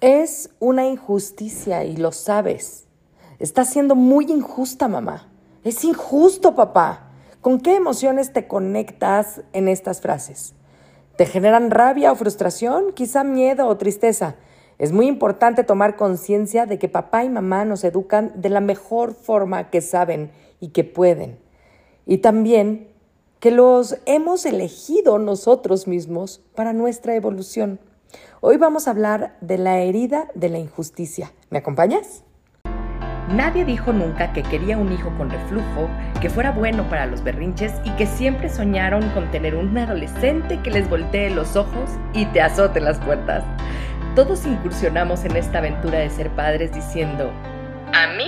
Es una injusticia y lo sabes. Está siendo muy injusta, mamá. Es injusto, papá. ¿Con qué emociones te conectas en estas frases? ¿Te generan rabia o frustración? Quizá miedo o tristeza. Es muy importante tomar conciencia de que papá y mamá nos educan de la mejor forma que saben y que pueden. Y también que los hemos elegido nosotros mismos para nuestra evolución. Hoy vamos a hablar de la herida de la injusticia. ¿Me acompañas? Nadie dijo nunca que quería un hijo con reflujo, que fuera bueno para los berrinches y que siempre soñaron con tener un adolescente que les voltee los ojos y te azote las puertas. Todos incursionamos en esta aventura de ser padres diciendo, a mí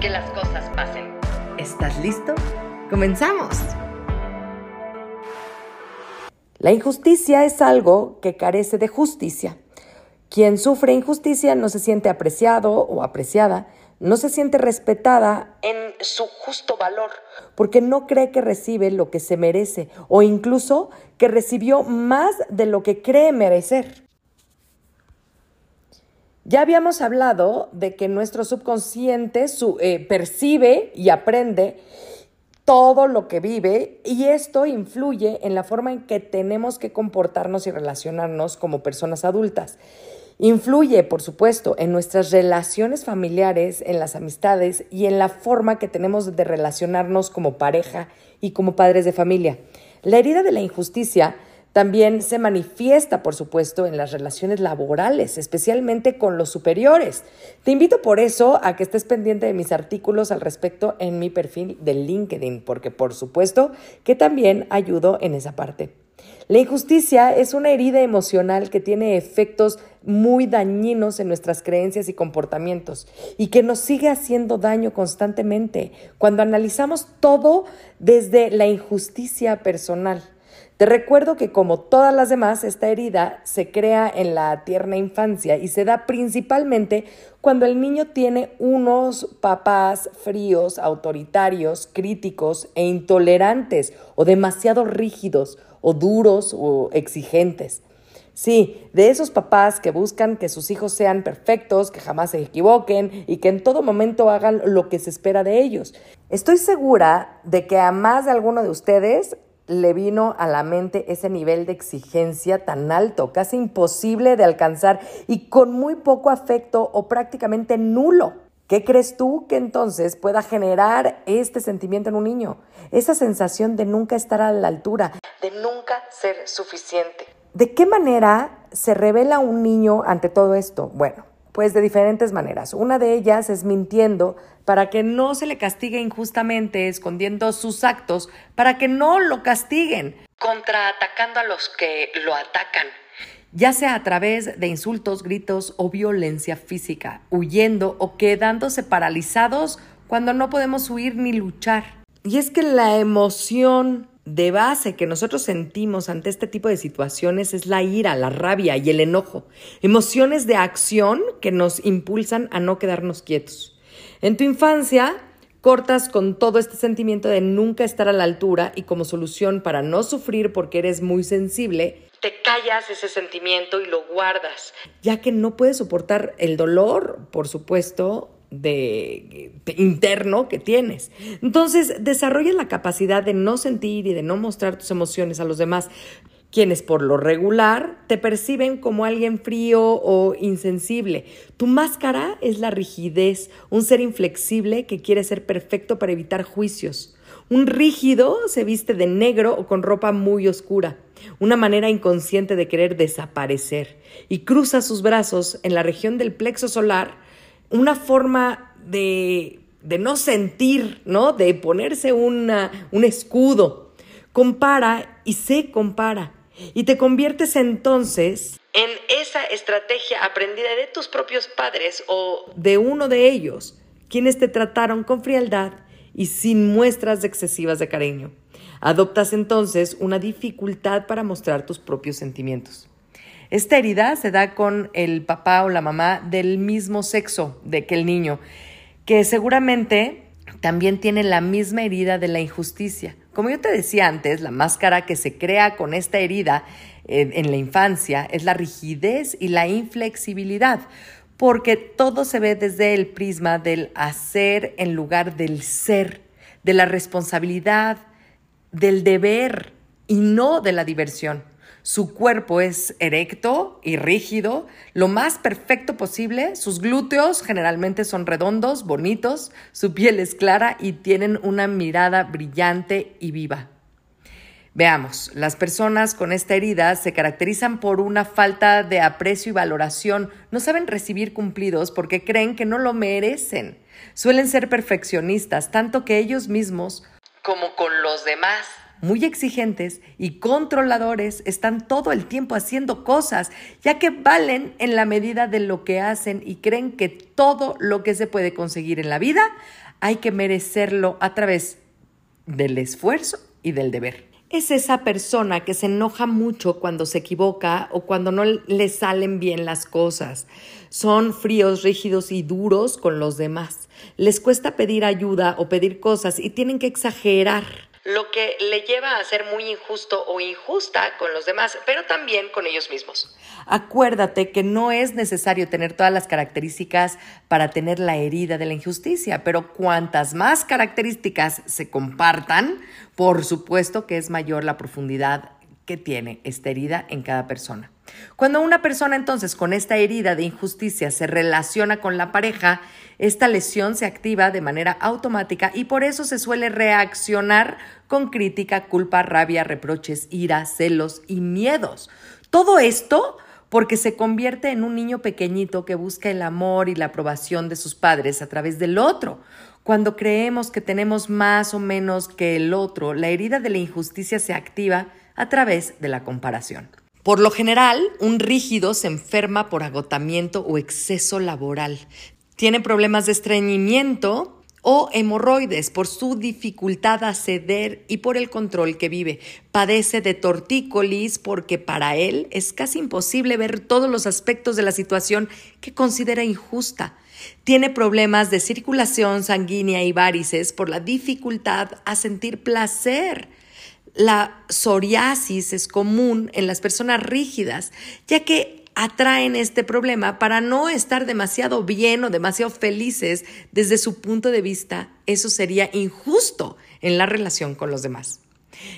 que las cosas pasen. ¿Estás listo? ¡Comenzamos! La injusticia es algo que carece de justicia. Quien sufre injusticia no se siente apreciado o apreciada, no se siente respetada en su justo valor, porque no cree que recibe lo que se merece o incluso que recibió más de lo que cree merecer. Ya habíamos hablado de que nuestro subconsciente eh, percibe y aprende todo lo que vive y esto influye en la forma en que tenemos que comportarnos y relacionarnos como personas adultas. Influye, por supuesto, en nuestras relaciones familiares, en las amistades y en la forma que tenemos de relacionarnos como pareja y como padres de familia. La herida de la injusticia también se manifiesta, por supuesto, en las relaciones laborales, especialmente con los superiores. Te invito por eso a que estés pendiente de mis artículos al respecto en mi perfil de LinkedIn, porque por supuesto que también ayudo en esa parte. La injusticia es una herida emocional que tiene efectos muy dañinos en nuestras creencias y comportamientos y que nos sigue haciendo daño constantemente cuando analizamos todo desde la injusticia personal. Te recuerdo que como todas las demás, esta herida se crea en la tierna infancia y se da principalmente cuando el niño tiene unos papás fríos, autoritarios, críticos e intolerantes o demasiado rígidos o duros o exigentes. Sí, de esos papás que buscan que sus hijos sean perfectos, que jamás se equivoquen y que en todo momento hagan lo que se espera de ellos. Estoy segura de que a más de alguno de ustedes le vino a la mente ese nivel de exigencia tan alto, casi imposible de alcanzar y con muy poco afecto o prácticamente nulo. ¿Qué crees tú que entonces pueda generar este sentimiento en un niño? Esa sensación de nunca estar a la altura, de nunca ser suficiente. ¿De qué manera se revela un niño ante todo esto? Bueno, pues de diferentes maneras. Una de ellas es mintiendo para que no se le castigue injustamente, escondiendo sus actos, para que no lo castiguen, contraatacando a los que lo atacan, ya sea a través de insultos, gritos o violencia física, huyendo o quedándose paralizados cuando no podemos huir ni luchar. Y es que la emoción de base que nosotros sentimos ante este tipo de situaciones es la ira, la rabia y el enojo, emociones de acción que nos impulsan a no quedarnos quietos. En tu infancia, cortas con todo este sentimiento de nunca estar a la altura y como solución para no sufrir porque eres muy sensible, te callas ese sentimiento y lo guardas, ya que no puedes soportar el dolor, por supuesto, de, interno que tienes. Entonces, desarrolla la capacidad de no sentir y de no mostrar tus emociones a los demás, quienes por lo regular te perciben como alguien frío o insensible. Tu máscara es la rigidez, un ser inflexible que quiere ser perfecto para evitar juicios. Un rígido se viste de negro o con ropa muy oscura, una manera inconsciente de querer desaparecer, y cruza sus brazos en la región del plexo solar una forma de, de no sentir, ¿no? De ponerse una, un escudo. Compara y se compara. Y te conviertes entonces en esa estrategia aprendida de tus propios padres o de uno de ellos, quienes te trataron con frialdad y sin muestras excesivas de cariño. Adoptas entonces una dificultad para mostrar tus propios sentimientos. Esta herida se da con el papá o la mamá del mismo sexo de que el niño, que seguramente también tiene la misma herida de la injusticia. Como yo te decía antes, la máscara que se crea con esta herida en, en la infancia es la rigidez y la inflexibilidad, porque todo se ve desde el prisma del hacer en lugar del ser, de la responsabilidad, del deber y no de la diversión. Su cuerpo es erecto y rígido, lo más perfecto posible. Sus glúteos generalmente son redondos, bonitos, su piel es clara y tienen una mirada brillante y viva. Veamos, las personas con esta herida se caracterizan por una falta de aprecio y valoración, no saben recibir cumplidos porque creen que no lo merecen. Suelen ser perfeccionistas, tanto que ellos mismos como con los demás muy exigentes y controladores están todo el tiempo haciendo cosas, ya que valen en la medida de lo que hacen y creen que todo lo que se puede conseguir en la vida hay que merecerlo a través del esfuerzo y del deber. Es esa persona que se enoja mucho cuando se equivoca o cuando no le salen bien las cosas. Son fríos, rígidos y duros con los demás. Les cuesta pedir ayuda o pedir cosas y tienen que exagerar lo que le lleva a ser muy injusto o injusta con los demás, pero también con ellos mismos. Acuérdate que no es necesario tener todas las características para tener la herida de la injusticia, pero cuantas más características se compartan, por supuesto que es mayor la profundidad que tiene esta herida en cada persona. Cuando una persona entonces con esta herida de injusticia se relaciona con la pareja, esta lesión se activa de manera automática y por eso se suele reaccionar con crítica, culpa, rabia, reproches, ira, celos y miedos. Todo esto porque se convierte en un niño pequeñito que busca el amor y la aprobación de sus padres a través del otro. Cuando creemos que tenemos más o menos que el otro, la herida de la injusticia se activa a través de la comparación. Por lo general, un rígido se enferma por agotamiento o exceso laboral. Tiene problemas de estreñimiento o hemorroides por su dificultad a ceder y por el control que vive. Padece de tortícolis porque para él es casi imposible ver todos los aspectos de la situación que considera injusta. Tiene problemas de circulación sanguínea y varices por la dificultad a sentir placer. La psoriasis es común en las personas rígidas, ya que atraen este problema para no estar demasiado bien o demasiado felices desde su punto de vista. Eso sería injusto en la relación con los demás.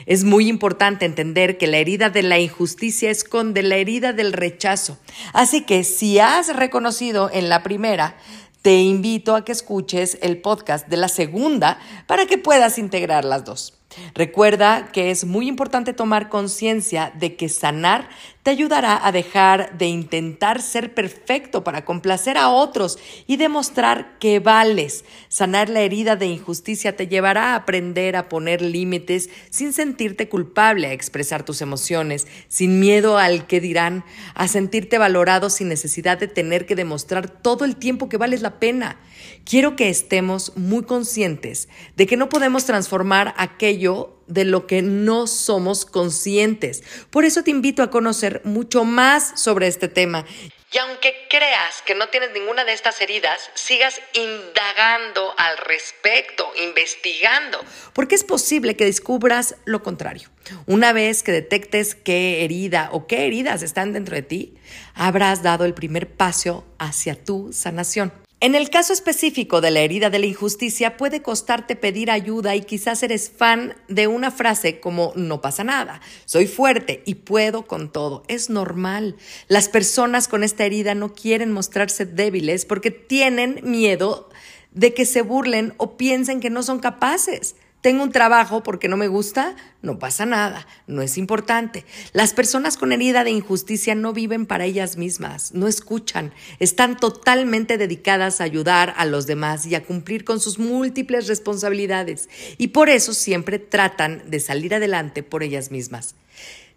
Es muy importante entender que la herida de la injusticia esconde la herida del rechazo. Así que si has reconocido en la primera, te invito a que escuches el podcast de la segunda para que puedas integrar las dos. Recuerda que es muy importante tomar conciencia de que sanar te ayudará a dejar de intentar ser perfecto para complacer a otros y demostrar que vales. Sanar la herida de injusticia te llevará a aprender a poner límites sin sentirte culpable, a expresar tus emociones, sin miedo al que dirán, a sentirte valorado sin necesidad de tener que demostrar todo el tiempo que vales la pena. Quiero que estemos muy conscientes de que no podemos transformar aquello de lo que no somos conscientes. Por eso te invito a conocer mucho más sobre este tema. Y aunque creas que no tienes ninguna de estas heridas, sigas indagando al respecto, investigando, porque es posible que descubras lo contrario. Una vez que detectes qué herida o qué heridas están dentro de ti, habrás dado el primer paso hacia tu sanación. En el caso específico de la herida de la injusticia, puede costarte pedir ayuda y quizás eres fan de una frase como no pasa nada, soy fuerte y puedo con todo. Es normal. Las personas con esta herida no quieren mostrarse débiles porque tienen miedo de que se burlen o piensen que no son capaces. Tengo un trabajo porque no me gusta, no pasa nada, no es importante. Las personas con herida de injusticia no viven para ellas mismas, no escuchan, están totalmente dedicadas a ayudar a los demás y a cumplir con sus múltiples responsabilidades y por eso siempre tratan de salir adelante por ellas mismas.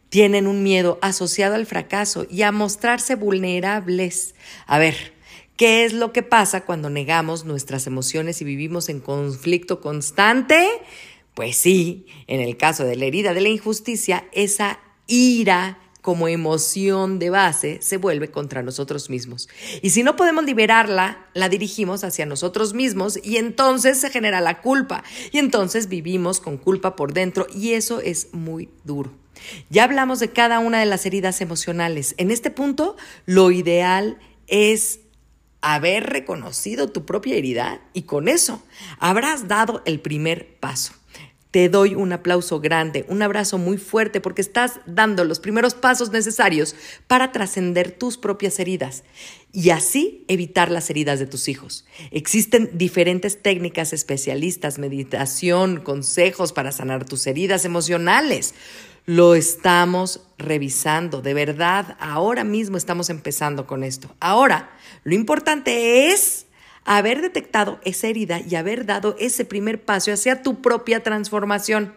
tienen un miedo asociado al fracaso y a mostrarse vulnerables. A ver, ¿qué es lo que pasa cuando negamos nuestras emociones y vivimos en conflicto constante? Pues sí, en el caso de la herida de la injusticia, esa ira como emoción de base se vuelve contra nosotros mismos. Y si no podemos liberarla, la dirigimos hacia nosotros mismos y entonces se genera la culpa. Y entonces vivimos con culpa por dentro y eso es muy duro. Ya hablamos de cada una de las heridas emocionales. En este punto, lo ideal es haber reconocido tu propia herida y con eso habrás dado el primer paso. Te doy un aplauso grande, un abrazo muy fuerte porque estás dando los primeros pasos necesarios para trascender tus propias heridas y así evitar las heridas de tus hijos. Existen diferentes técnicas especialistas, meditación, consejos para sanar tus heridas emocionales. Lo estamos revisando, de verdad, ahora mismo estamos empezando con esto. Ahora, lo importante es haber detectado esa herida y haber dado ese primer paso hacia tu propia transformación.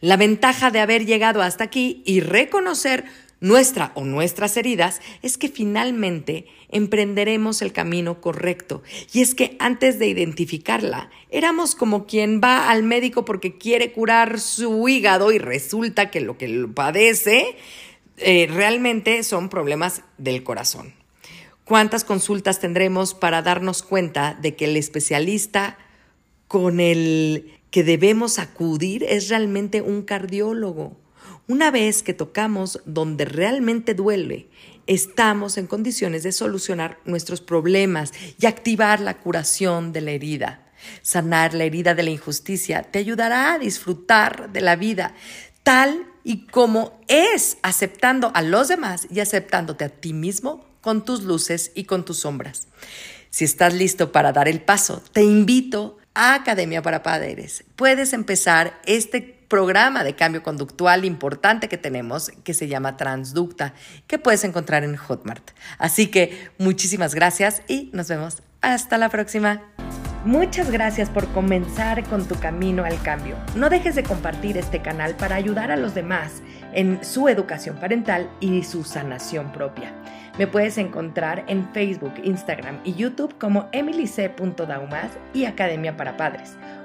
La ventaja de haber llegado hasta aquí y reconocer nuestra o nuestras heridas es que finalmente emprenderemos el camino correcto. Y es que antes de identificarla, éramos como quien va al médico porque quiere curar su hígado y resulta que lo que padece eh, realmente son problemas del corazón. ¿Cuántas consultas tendremos para darnos cuenta de que el especialista con el que debemos acudir es realmente un cardiólogo? Una vez que tocamos donde realmente duele, estamos en condiciones de solucionar nuestros problemas y activar la curación de la herida. Sanar la herida de la injusticia te ayudará a disfrutar de la vida tal y como es, aceptando a los demás y aceptándote a ti mismo con tus luces y con tus sombras. Si estás listo para dar el paso, te invito a Academia para Padres. Puedes empezar este programa de cambio conductual importante que tenemos que se llama Transducta, que puedes encontrar en Hotmart. Así que muchísimas gracias y nos vemos hasta la próxima. Muchas gracias por comenzar con tu camino al cambio. No dejes de compartir este canal para ayudar a los demás en su educación parental y su sanación propia. Me puedes encontrar en Facebook, Instagram y YouTube como emilyc.daumas y Academia para Padres.